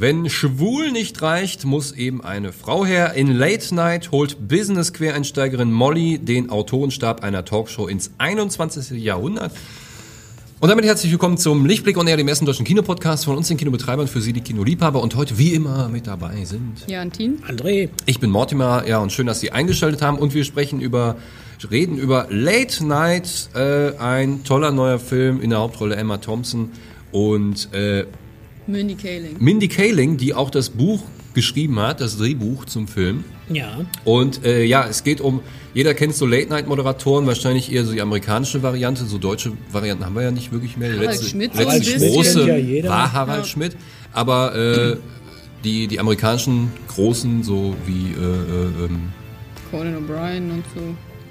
Wenn schwul nicht reicht, muss eben eine Frau her. In Late Night holt Business-Quereinsteigerin Molly den Autorenstab einer Talkshow ins 21. Jahrhundert. Und damit herzlich willkommen zum Lichtblick und dem ersten deutschen Kinopodcast von uns, den Kinobetreibern, für Sie, die Kinoliebhaber. Und heute wie immer mit dabei sind Jantin. André. Ich bin Mortimer, ja, und schön, dass Sie eingeschaltet haben. Und wir sprechen über, reden über Late Night, äh, ein toller neuer Film in der Hauptrolle Emma Thompson und äh, Mindy Kaling. Mindy Kaling, die auch das Buch geschrieben hat, das Drehbuch zum Film. Ja. Und äh, ja, es geht um, jeder kennt so Late-Night-Moderatoren, wahrscheinlich eher so die amerikanische Variante, so deutsche Varianten haben wir ja nicht wirklich mehr. Harald letzte, Schmidt so letzte bisschen. große Kennt ja jeder. war Harald Ja. Schmidt, aber äh, die, die amerikanischen Großen, so wie äh, äh, ähm, Conan O'Brien und so.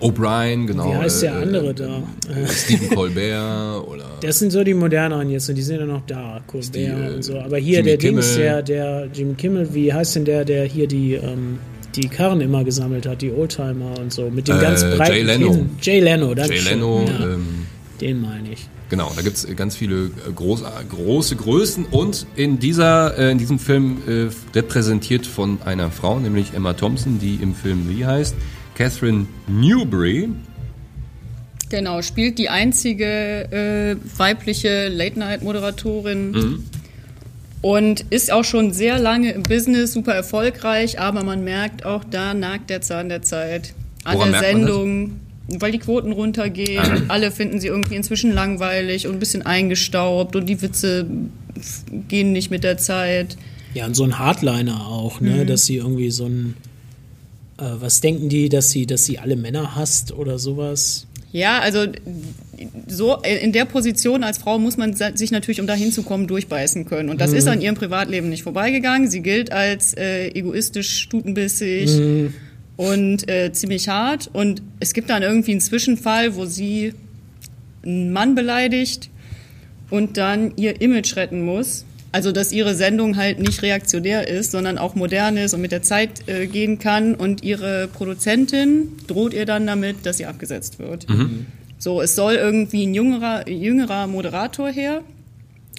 O'Brien, genau. Wie heißt der äh, andere da? Äh, Stephen Colbert oder... Das sind so die moderneren jetzt und die sind ja noch da, Colbert die, äh, und so. Aber hier Jimmy der Dings, Kimmel. der, der Jim Kimmel, wie heißt denn der, der hier die, ähm, die Karren immer gesammelt hat, die Oldtimer und so, mit dem Äh, ganz breiten Jay Leno. Kinn. Jay Leno, danke Jay. Leno, Ja, ähm, den meine ich. Genau, da gibt's ganz viele äh, groß, große Größen und in, dieser, äh, in diesem Film äh, repräsentiert von einer Frau, nämlich Emma Thompson, die im Film wie heißt, Catherine Newbury. Genau, spielt die einzige äh, weibliche Late-Night-Moderatorin Mhm. und ist auch schon sehr lange im Business, super erfolgreich, aber man merkt auch, da nagt der Zahn der Zeit. Woran Alle merkt man das? Sendungen, weil die Quoten runtergehen, Ah. alle finden sie irgendwie inzwischen langweilig und ein bisschen eingestaubt und die Witze gehen nicht mit der Zeit. Ja, und so ein Hardliner auch, Mhm. ne, dass sie irgendwie so ein, was denken die, dass sie, dass sie alle Männer hasst oder sowas? Ja, also so in der Position als Frau muss man sich natürlich, um da hinzukommen, durchbeißen können. Und das ist an ihrem Privatleben nicht vorbeigegangen. Sie gilt als äh, egoistisch, stutenbissig und äh, ziemlich hart. Und es gibt dann irgendwie einen Zwischenfall, wo sie einen Mann beleidigt und dann ihr Image retten muss. Also, dass ihre Sendung halt nicht reaktionär ist, sondern auch modern ist und mit der Zeit äh, gehen kann. Und ihre Produzentin droht ihr dann damit, dass sie abgesetzt wird. So, es soll irgendwie ein jüngerer, jüngerer Moderator her.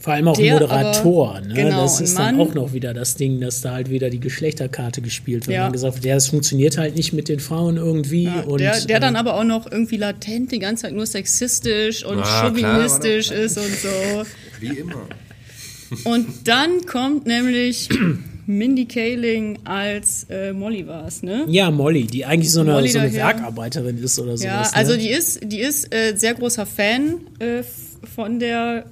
Vor allem auch Der ein Moderator, aber- ne? genau, das ist dann Mann. auch noch wieder das Ding, dass da halt wieder die Geschlechterkarte gespielt wird. Ja. Und dann gesagt wird, ja, es funktioniert halt nicht mit den Frauen irgendwie. Ja, und, der, der dann äh, aber auch noch irgendwie latent die ganze Zeit nur sexistisch und Ah, klar, chauvinistisch ist und so. Wie immer. Und dann kommt nämlich Mindy Kaling als äh, Molly war's, ne? Ja, Molly, die eigentlich so eine, Molly so eine daher. Werkarbeiterin ist oder sowas. Ja, ne? also die ist, die ist äh, sehr großer Fan äh, von der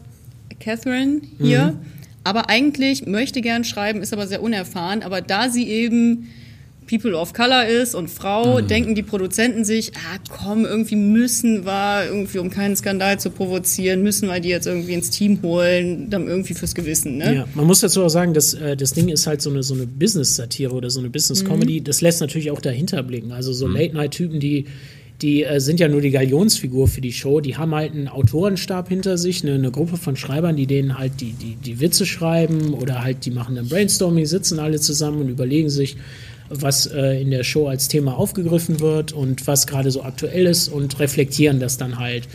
Catherine hier. Mhm. Aber eigentlich möchte gern schreiben, ist aber sehr unerfahren. Aber da sie eben People of Color ist und Frau, Mhm. denken die Produzenten sich, ah komm, irgendwie müssen wir, irgendwie um keinen Skandal zu provozieren, müssen wir die jetzt irgendwie ins Team holen, dann irgendwie fürs Gewissen, ne? Ja, man muss dazu auch sagen, dass äh, das Ding ist halt so eine, so eine Business-Satire oder so eine Mhm. Business-Comedy. Das lässt natürlich auch dahinter blicken. Also so Late-Night-Typen, die, die äh, sind ja nur die Galionsfigur für die Show. Die haben halt einen Autorenstab hinter sich, eine, eine Gruppe von Schreibern, die denen halt die, die, die Witze schreiben oder halt die machen dann Brainstorming, sitzen alle zusammen und überlegen sich, was äh, in der Show als Thema aufgegriffen wird und was gerade so aktuell ist und reflektieren das dann halt.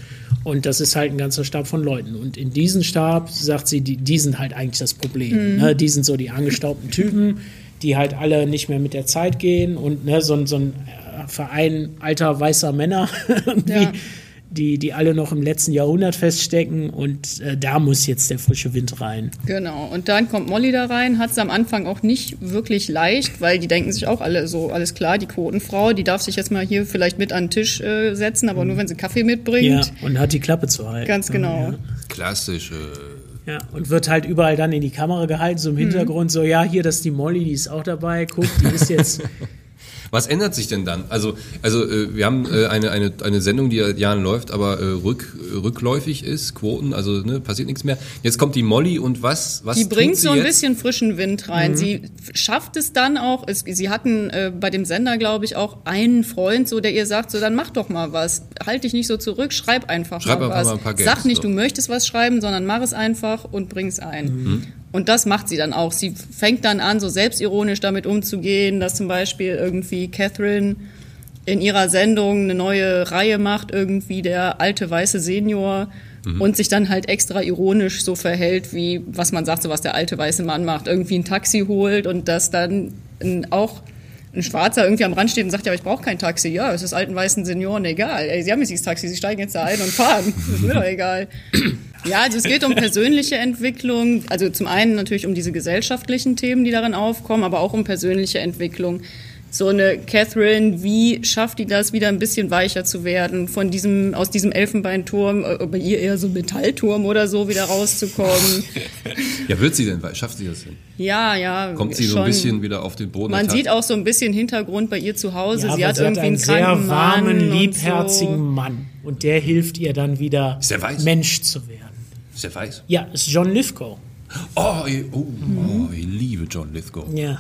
Und das ist halt ein ganzer Stab von Leuten. Und in diesen Stab, sagt sie, die, die sind halt eigentlich das Problem. Ne? Die sind so die angestaubten Typen, die halt alle nicht mehr mit der Zeit gehen und ne, so, ein- so ein äh, Verein alter weißer Männer, irgendwie, Ja. Die, die alle noch im letzten Jahrhundert feststecken und äh, da muss jetzt der frische Wind rein. Genau, und dann kommt Molly da rein, hat es am Anfang auch nicht wirklich leicht, weil die denken sich auch alle so, alles klar, die Quotenfrau, die darf sich jetzt mal hier vielleicht mit an den Tisch äh, setzen, aber nur wenn sie Kaffee mitbringt. Ja, und hat die Klappe zu halten. Ganz genau. Ja. Klassische. Ja, und wird halt überall dann in die Kamera gehalten, so im Hintergrund, so, ja, hier, das ist die Molly, die ist auch dabei, guck, die ist jetzt, Was ändert sich denn dann? Also, also äh, wir haben äh, eine, eine, eine Sendung, die seit Jahren läuft, aber äh, rück, rückläufig ist, Quoten, also ne, passiert nichts mehr. Jetzt kommt die Molly und was, was Die bringt so ein jetzt? bisschen frischen Wind rein. Sie schafft es dann auch. Es, sie hatten äh, bei dem Sender, glaube ich, auch einen Freund, so der ihr sagt, so dann mach doch mal was. Halt dich nicht so zurück, schreib einfach Schreib mal einfach was. mal ein paar Gags, Sag nicht, so. du möchtest was schreiben, sondern mach es einfach und bring es ein. Und das macht sie dann auch. Sie fängt dann an, so selbstironisch damit umzugehen, dass zum Beispiel irgendwie Catherine in ihrer Sendung eine neue Reihe macht, irgendwie der alte weiße Senior und sich dann halt extra ironisch so verhält, wie was man sagt, so was der alte weiße Mann macht, irgendwie ein Taxi holt und das dann ein, auch ein Schwarzer irgendwie am Rand steht und sagt, ja, ich brauche kein Taxi. Ja, es ist alten weißen Senioren egal. Ey, sie haben jetzt dieses Taxi, sie steigen jetzt da ein und fahren. Das ist mir doch egal. Ja, also es geht um persönliche Entwicklung. Also zum einen natürlich um diese gesellschaftlichen Themen, die darin aufkommen, aber auch um persönliche Entwicklung. So eine Catherine, wie schafft die das, wieder ein bisschen weicher zu werden, von diesem, aus diesem Elfenbeinturm, äh, bei ihr eher so Metallturm oder so, wieder rauszukommen? Ja, wird sie denn? Schafft sie das denn? Ja, ja. Kommt sie so ein bisschen wieder auf den Boden? Man sieht auch so ein bisschen Hintergrund bei ihr zu Hause. Ja, sie hat irgendwie einen sehr kranken warmen, Mann und liebherzigen So. Mann. Und der hilft ihr dann wieder? Mensch zu werden. Ist der weiß? Ja, ist John Lithgow. Oh, ich- oh, oh, ich liebe John Lithgow. Ja.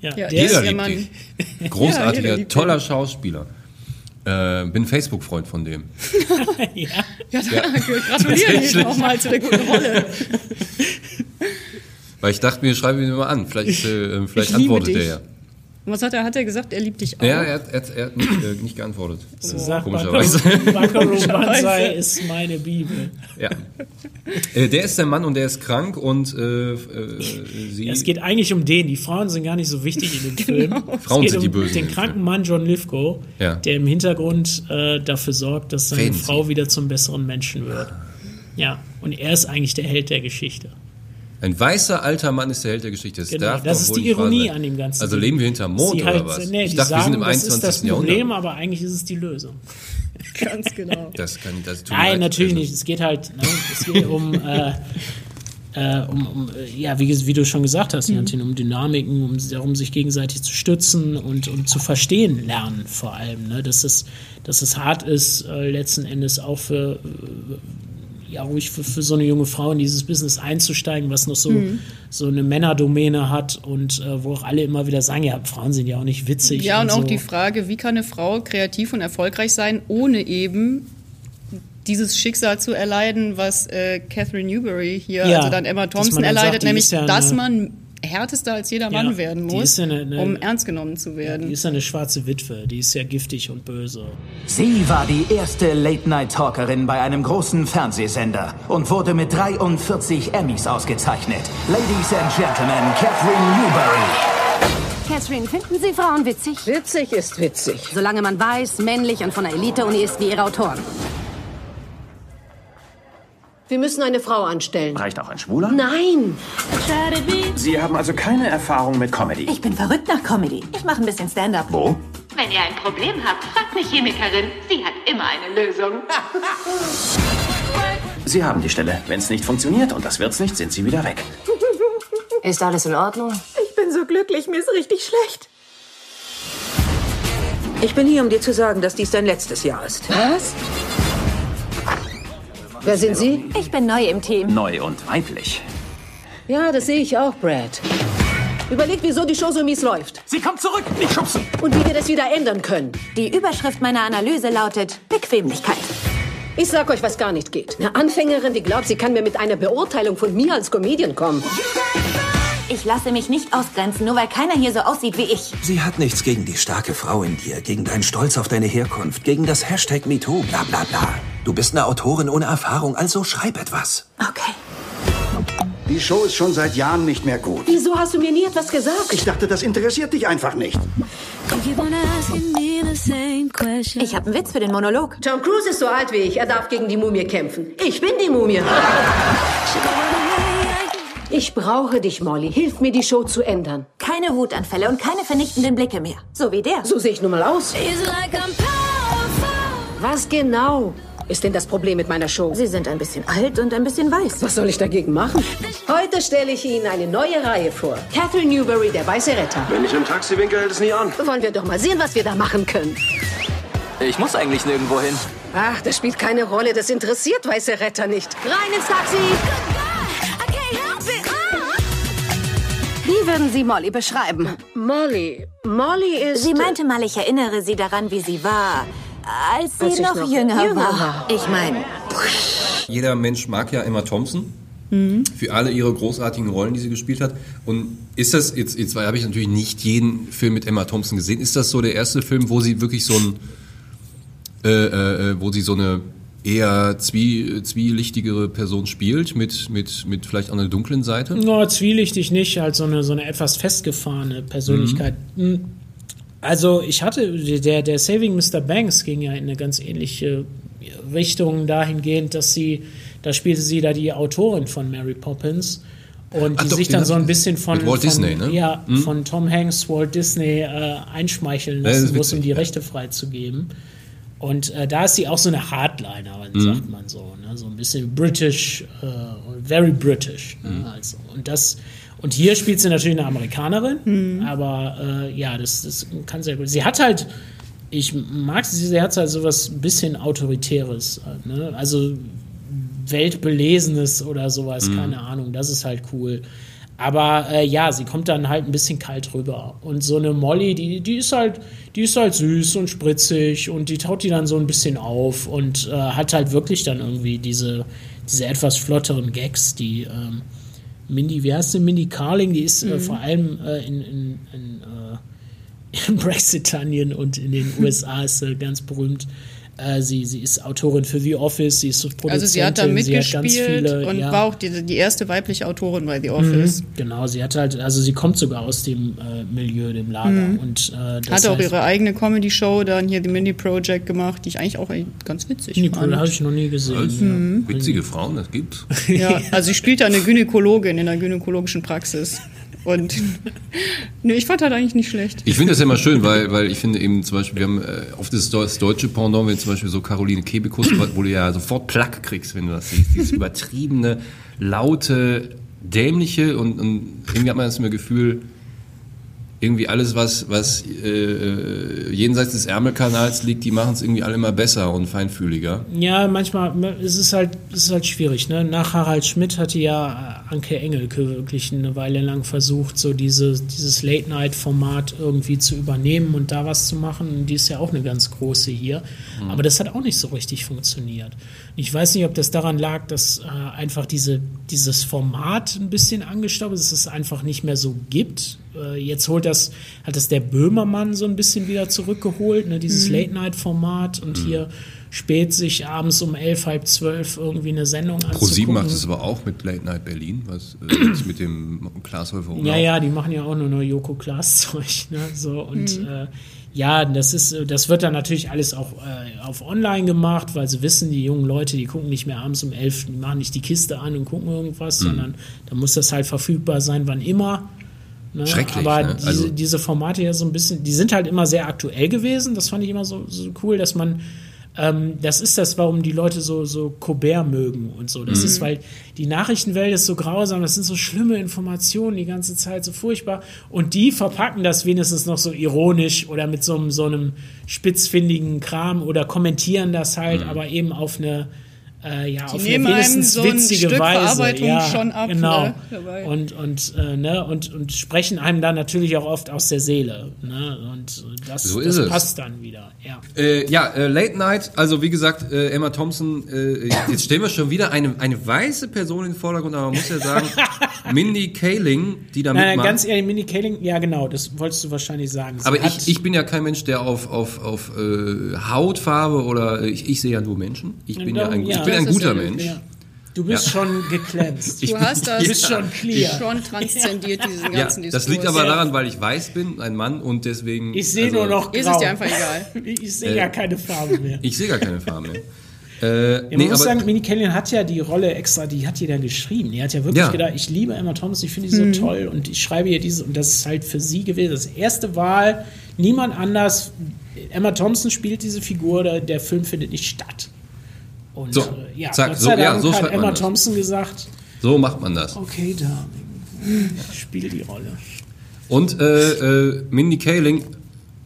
Ja, Ja, der jeder ist, liebt Mann. ihn. Ja, Großartiger, jeder liebt toller Schauspieler. Äh, bin Facebook-Freund von dem. ja. Ja, danke. Gratuliere Ihnen nochmal zu der guten Rolle. Weil ich dachte mir, schreibe ihn mal an. Vielleicht, äh, vielleicht antwortet dich. er ja. Und was hat er? Hat er gesagt, er liebt dich auch? Ja, er hat, er hat, er hat nicht, äh, nicht geantwortet. So sagt Komischerweise. Buckaroo Banzai ist meine Bibel. Ja. Äh, der ist der Mann und der ist krank und äh, äh, sie. Es geht eigentlich um den. Die Frauen sind gar nicht so wichtig in dem Film. Frauen es geht sind die um Bösen den kranken. Mann John Lithgow, Ja. der im Hintergrund äh, dafür sorgt, dass seine Fancy. Frau wieder zum besseren Menschen wird. Ja, und er ist eigentlich der Held der Geschichte. Ein weißer alter Mann ist der Held der Geschichte. Das, Genau, darf das ist die Ironie an dem Ganzen. Also leben wir hinterm Mond Sie oder halt- was? Nee, ich die dachte, sagen, wir sind im das 21. ist das Jahrhundert. Problem, aber eigentlich ist es die Lösung. Ganz genau. Das kann, das tut Nein, leid. natürlich Also, nicht. Es geht halt, ne, es geht um, äh, äh, um, um ja, wie, wie du schon gesagt hast, Jantin, um Dynamiken, um darum, sich gegenseitig zu stützen und, und zu verstehen lernen vor allem. Ne? Dass, es, dass es hart ist, äh, letzten Endes auch für, äh, ja, ruhig für, für so eine junge Frau in dieses Business einzusteigen, was noch so, so eine Männerdomäne hat und äh, wo auch alle immer wieder sagen, ja, Frauen sind ja auch nicht witzig. Ja, und auch so. die Frage, wie kann eine Frau kreativ und erfolgreich sein, ohne eben dieses Schicksal zu erleiden, was äh, Catherine Newberry hier, Ja, also dann Emma Thompson erleidet, sagt, nämlich, ja dass man härtester als jeder Ja, Mann werden muss, ja eine- eine- um ernst genommen zu werden. Die ist ja eine schwarze Witwe, die ist ja giftig und böse. Sie war die erste Late-Night-Talkerin bei einem großen Fernsehsender und wurde mit 43 Emmys ausgezeichnet. Ladies and Gentlemen, Catherine Newberry. Catherine, finden Sie Frauen witzig? Witzig ist witzig. Solange man weiß, männlich und von der Elite-Uni ist wie ihre Autoren. Wir müssen eine Frau anstellen. Reicht auch ein Schwuler? Nein! Sie haben also keine Erfahrung mit Comedy. Ich bin verrückt nach Comedy. Ich mache ein bisschen Stand-up. Wo? Wenn ihr ein Problem habt, fragt eine Chemikerin. Sie hat immer eine Lösung. Sie haben die Stelle. Wenn es nicht funktioniert, und das wird's nicht, sind Sie wieder weg. Ist alles in Ordnung? Ich bin so glücklich, mir ist richtig schlecht. Ich bin hier, um dir zu sagen, dass dies dein letztes Jahr ist. Was? Wer sind Sie? Ich bin neu im Team. Neu und weiblich. Ja, das sehe ich auch, Brad. Überlegt, wieso die Show so mies läuft Sie kommt zurück, nicht schubsen. und wie wir das wieder ändern können. Die Überschrift meiner Analyse lautet Bequemlichkeit. Ich sag euch, was gar nicht geht. Eine Anfängerin, die glaubt, sie kann mir mit einer Beurteilung von mir als Comedian kommen. Ich lasse mich nicht ausgrenzen, nur weil keiner hier so aussieht wie ich. Sie hat nichts gegen die starke Frau in dir, gegen deinen Stolz auf deine Herkunft, gegen das Hashtag MeToo, bla bla bla. Du bist eine Autorin ohne Erfahrung, also schreib etwas. Okay. Die Show ist schon seit Jahren nicht mehr gut. Wieso hast du mir nie etwas gesagt? Ich dachte, das interessiert dich einfach nicht. Ich habe einen Witz für den Monolog. Tom Cruise ist so alt wie ich. Er darf gegen die Mumie kämpfen. Ich bin die Mumie. Ich brauche dich, Molly. Hilf mir, die Show zu ändern. Keine Wutanfälle und keine vernichtenden Blicke mehr. So wie der. So sehe ich nun mal aus. Was genau ist denn das Problem mit meiner Show? Sie sind ein bisschen alt und ein bisschen weiß. Was soll ich dagegen machen? Heute stelle ich Ihnen eine neue Reihe vor. Catherine Newberry, der weiße Retter. Wenn ich im Taxi winke, hält es nie an. Wollen wir doch mal sehen, was wir da machen können. Ich muss eigentlich nirgendwo hin. Ach, das spielt keine Rolle. Das interessiert weiße Retter nicht. Rein ins Taxi! Wie würden Sie Molly beschreiben? Molly. Molly ist... Sie meinte mal, ich erinnere sie daran, wie sie war, als sie Als noch, noch jünger, jünger war. war. Ich meine, Jeder Mensch mag ja Emma Thompson. Mhm. Für alle ihre großartigen Rollen, die sie gespielt hat. Und ist das, jetzt, jetzt habe ich natürlich nicht jeden Film mit Emma Thompson gesehen. Ist das so der erste Film, wo sie wirklich so ein, äh, äh, wo sie so eine eher zwie, zwielichtigere Person spielt, mit, mit, mit vielleicht einer dunklen Seite? No, zwielichtig nicht, halt so eine, so eine etwas festgefahrene Persönlichkeit. Hm. Also ich hatte, der, der Saving Mr. Banks ging ja in eine ganz ähnliche Richtung dahingehend, dass sie, da spielte sie da die Autorin von Mary Poppins und Ach die doch, sich dann so ein bisschen von, Walt von, Disney, ne? ja, Hm? von Tom Hanks, Walt Disney äh, einschmeicheln lassen ist muss, um die. Rechte freizugeben. Und äh, da ist sie auch so eine Hardlinerin, Mhm. sagt man so, ne? so ein bisschen British, äh, very British. Mhm. Ne? Also, und das und hier spielt sie natürlich eine Amerikanerin, aber äh, ja, das, das kann sehr gut. Sie hat halt, ich mag sie, sie hat halt sowas ein bisschen Autoritäres, ne? also Weltbelesenes oder sowas, Mhm. keine Ahnung, das ist halt cool. Aber äh, ja, sie kommt dann halt ein bisschen kalt rüber. Und so eine Molly, die, die ist halt, die ist halt süß und spritzig und die taut die dann so ein bisschen auf und äh, hat halt wirklich dann irgendwie diese, diese etwas flotteren Gags, die ähm, Mindy, wie heißt sie, Mindy Carling, die ist äh, Mhm. vor allem äh, in, in, in, äh, in Brexitanien und in den USA ist ganz berühmt. Äh, sie, sie ist Autorin für The Office, sie ist so Produzentin, Also sie hat da mitgespielt viele, und ja. war auch die, die erste weibliche Autorin bei The Office. Mhm, genau, sie hat halt, also sie kommt sogar aus dem äh, Milieu, dem Lager. Mhm. Und, äh, das Hat auch heißt- ihre eigene Comedy-Show, dann hier The Mindy Project gemacht, die ich eigentlich auch ganz witzig Die fand. habe ich noch nie gesehen. Also, Mhm. Witzige Frauen, das gibt's. Ja, also sie spielt da eine Gynäkologin in der gynäkologischen Praxis. Und nee, ich fand das eigentlich nicht schlecht. Ich finde das ja immer schön, weil, weil ich finde eben zum Beispiel, wir haben äh, oft das, das deutsche Pendant, wenn zum Beispiel so Caroline Kebekus, wo du ja sofort Plack kriegst, wenn du das siehst. Dieses übertriebene, laute, dämliche und, und irgendwie hat man das immer Gefühl, irgendwie alles, was, was äh, äh, jenseits des Ärmelkanals liegt, die machen es irgendwie alle immer besser und feinfühliger. Ja, manchmal es ist halt, es ist halt schwierig. Ne? Nach Harald Schmidt hatte ja äh, Anke Engelke wirklich eine Weile lang versucht, so diese, dieses Late-Night-Format irgendwie zu übernehmen und da was zu machen. Und die ist ja auch eine ganz große hier. Mhm. Aber das hat auch nicht so richtig funktioniert. Ich weiß nicht, ob das daran lag, dass äh, einfach diese, dieses Format ein bisschen angestaubt ist, dass es einfach nicht mehr so gibt. Äh, jetzt holt das, hat das der Böhmermann so ein bisschen wieder zurückgeholt, ne? dieses Mhm. Late-Night-Format und hier spät sich abends um elf, halb zwölf irgendwie eine Sendung anzugucken. ProSieben macht es aber auch mit Late Night Berlin, was äh, jetzt mit dem Glashäufer Ja, ja, die machen ja auch nur noch Joko Klaas Zeug, ne? So und Mhm. äh, ja, das ist, das wird dann natürlich alles auch äh, auf Online gemacht, weil sie wissen, die jungen Leute, die gucken nicht mehr abends um elf, die machen nicht die Kiste an und gucken irgendwas, Mhm. sondern da muss das halt verfügbar sein, wann immer. Ne? Schrecklich, Aber ne? diese, Also- diese Formate ja so ein bisschen, die sind halt immer sehr aktuell gewesen. Das fand ich immer so, so cool, dass man ähm, das ist das, warum die Leute so, so Colbert mögen und so. Das Mhm. ist, weil die Nachrichtenwelt ist so grausam, das sind so schlimme Informationen die ganze Zeit, so furchtbar. Und die verpacken das wenigstens noch so ironisch oder mit so einem, so einem spitzfindigen Kram oder kommentieren das halt, Mhm. aber eben auf eine äh, ja, Die auf nehmen eine einem so ein witzige Stück Weise. Verarbeitung ja, schon ab, Genau. ne. Und, und, äh, ne, und, und sprechen einem dann natürlich auch oft aus der Seele. Ne? Und das, So das ist es. passt dann wieder. Ja. Äh, ja, äh, Late Night, also wie gesagt, äh, Emma Thompson, äh, jetzt stellen wir schon wieder eine, eine weiße Person in den Vordergrund, aber man muss ja sagen, Mindy Kaling, die da Nein, mitmacht. ganz ehrlich, Minnie Kaling, ja genau, das wolltest du wahrscheinlich sagen. Sie aber ich, ich bin ja kein Mensch, der auf, auf, auf äh, Hautfarbe oder ich, ich sehe ja nur Menschen. Ich bin ja, ein, bin ein guter ja- Mensch. ja. Du bist Ja. schon. Ich Du hast das Du bist schon clear. schon transzendiert, diesen Ja, ganzen Diskurs. das liegt aber daran, weil ich weiß bin, ein Mann und deswegen. Ich sehe also, nur noch grau. Ist es dir einfach egal? Ich sehe Äh, ja keine Farbe mehr. Ich sehe gar keine Farbe mehr. Äh, Ja, man nee, muss aber, sagen, Minnie Kaling hat ja die Rolle extra, die hat die dann geschrieben. Die hat ja wirklich Ja. gedacht, ich liebe Emma Thompson, ich finde die so Mhm. toll und ich schreibe ihr diese und das ist halt für sie gewesen. Das erste Wahl, niemand anders. Emma Thompson spielt diese Figur, der Film findet nicht statt. Und So, äh, ja, zack, Gott so- sei ja, Dank so hat Emma. Thompson gesagt, so macht man das. okay, Darling, spiel die Rolle. Und äh, äh, Mindy Kaling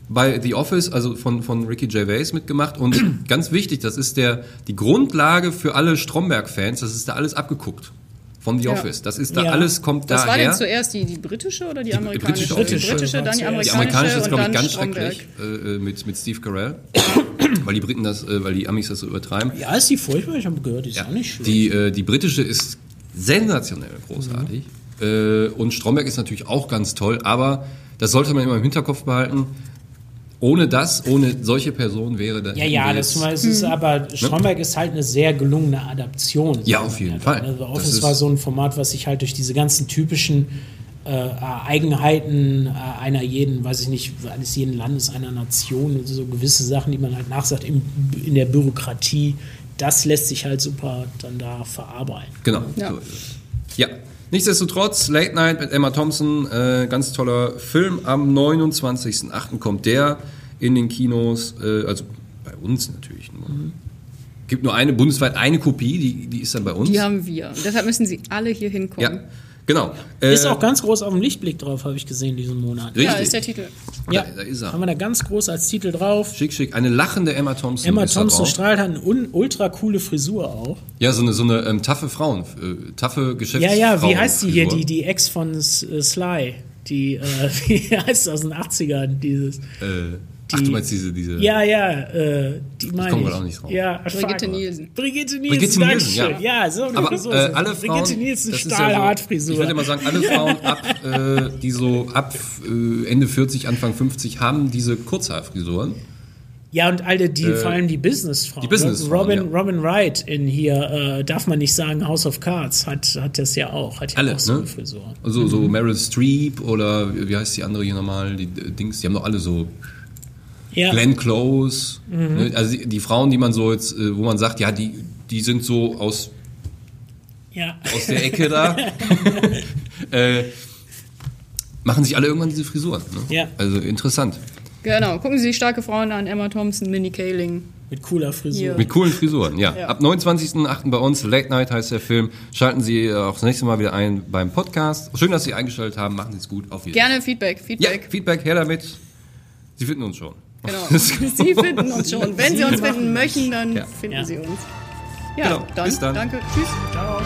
bei The Office, also von, von Ricky Gervais mitgemacht. Und ganz wichtig, das ist der, die Grundlage für alle Stromberg-Fans, das ist da alles abgeguckt. Von The Ja. Office. Das ist da Ja. alles, kommt Was war denn zuerst die, die britische oder die, Die amerikanische? britische die britische, dann die Die amerikanische, amerikanische ist, und glaube ich, dann ganz Stromberg. schrecklich äh, äh, mit, mit Steve Carell. weil die Briten das, äh, weil die Amis das so übertreiben. Ja, ist die furchtbar? Ich habe gehört, die ist auch nicht schlecht. Die, äh, die britische ist sensationell großartig. Äh, und Stromberg ist natürlich auch ganz toll, aber das sollte man immer im Hinterkopf behalten. Ohne das, ohne solche Personen wäre das. Ja, ja, das Beispiel ist aber Stromberg ist halt eine sehr gelungene Adaption. Ja, auf jeden Fall. Also Das Office ist- war so ein Format, was sich halt durch diese ganzen typischen äh, Eigenheiten äh, einer jeden, weiß ich nicht, eines jeden Landes, einer Nation, so gewisse Sachen, die man halt nachsagt im, in der Bürokratie, das lässt sich halt super dann da verarbeiten. Genau. Ja. So ist es. Ja. Nichtsdestotrotz, Late Night mit Emma Thompson, äh, ganz toller Film. Am 29.08. kommt der in den Kinos, äh, also bei uns natürlich nur. Gibt nur eine, bundesweit eine Kopie, die, die ist dann bei uns. Die haben wir. Und deshalb müssen sie alle hier hinkommen. ja, genau. Ist Äh, auch ganz groß auf dem Lichtblick drauf, habe ich gesehen diesen Monat. Richtig. Ja, ist der Titel. Ja, Da, da ist er. haben wir da ganz groß als Titel drauf. Schick, schick. Eine lachende Emma Thompson. Emma Thompson drauf. strahlt hat eine ultra coole Frisur auch. Ja, so eine, so eine ähm, taffe Frauen, äh, taffe Ja, Geschäftsfrauen. ja, wie heißt die hier, die, die Ex von S- äh, Sly? Die, äh, wie heißt das aus den 80ern, dieses. Äh, ach, du meinst diese, diese. Ja, ja, äh, die meine ich. gerade auch nicht drauf. Ja, Brigitte. Nielsen. Brigitte Nielsen, Brigitte Nielsen, ja. Ja, so eine Aber Frisur. äh, alle. Frauen, Brigitte Nielsen, das ist ja stahlhart so, Frisur. Ich würde mal sagen, alle Frauen ab, äh, die so ab äh, Ende 40, Anfang 50 haben diese Kurzhaarfrisuren. Ja, und alle, die, Äh, vor allem die Businessfrauen. die Businessfrauen, Robin, ja. Robin Wright in hier, äh, darf man nicht sagen, House of Cards, hat, hat das ja auch. Hat ja Alle, auch so ne? eine Frisur. Also so Meryl Streep oder wie heißt die andere hier nochmal, die äh, Dings, die haben doch alle so Ja. Glenn Close. Mhm. Ne? Also die, die Frauen, die man so jetzt, äh, wo man sagt, ja, die, die sind so aus, Ja. aus der Ecke da. äh, machen sich alle irgendwann diese Frisuren. Ne? Ja. Also interessant. Genau, gucken Sie sich starke Frauen an. Emma Thompson, Minnie Kaling. Mit cooler Frisur. Hier. Mit coolen Frisuren, ja. Ja. Ab 29.08. bei uns, Late Night heißt der Film. Schalten Sie äh, auch das nächste Mal wieder ein beim Podcast. Schön, dass Sie eingeschaltet haben. Machen Sie es gut. Auf Wiedersehen. Gerne Feedback, Ja, Feedback. Feedback, her damit. Sie finden uns schon. Genau. Sie finden uns schon. Wenn Sie uns finden möchten, dann Ja. finden Ja. Sie uns. Ja, Genau. dann, Bis dann. danke. Tschüss. Ciao.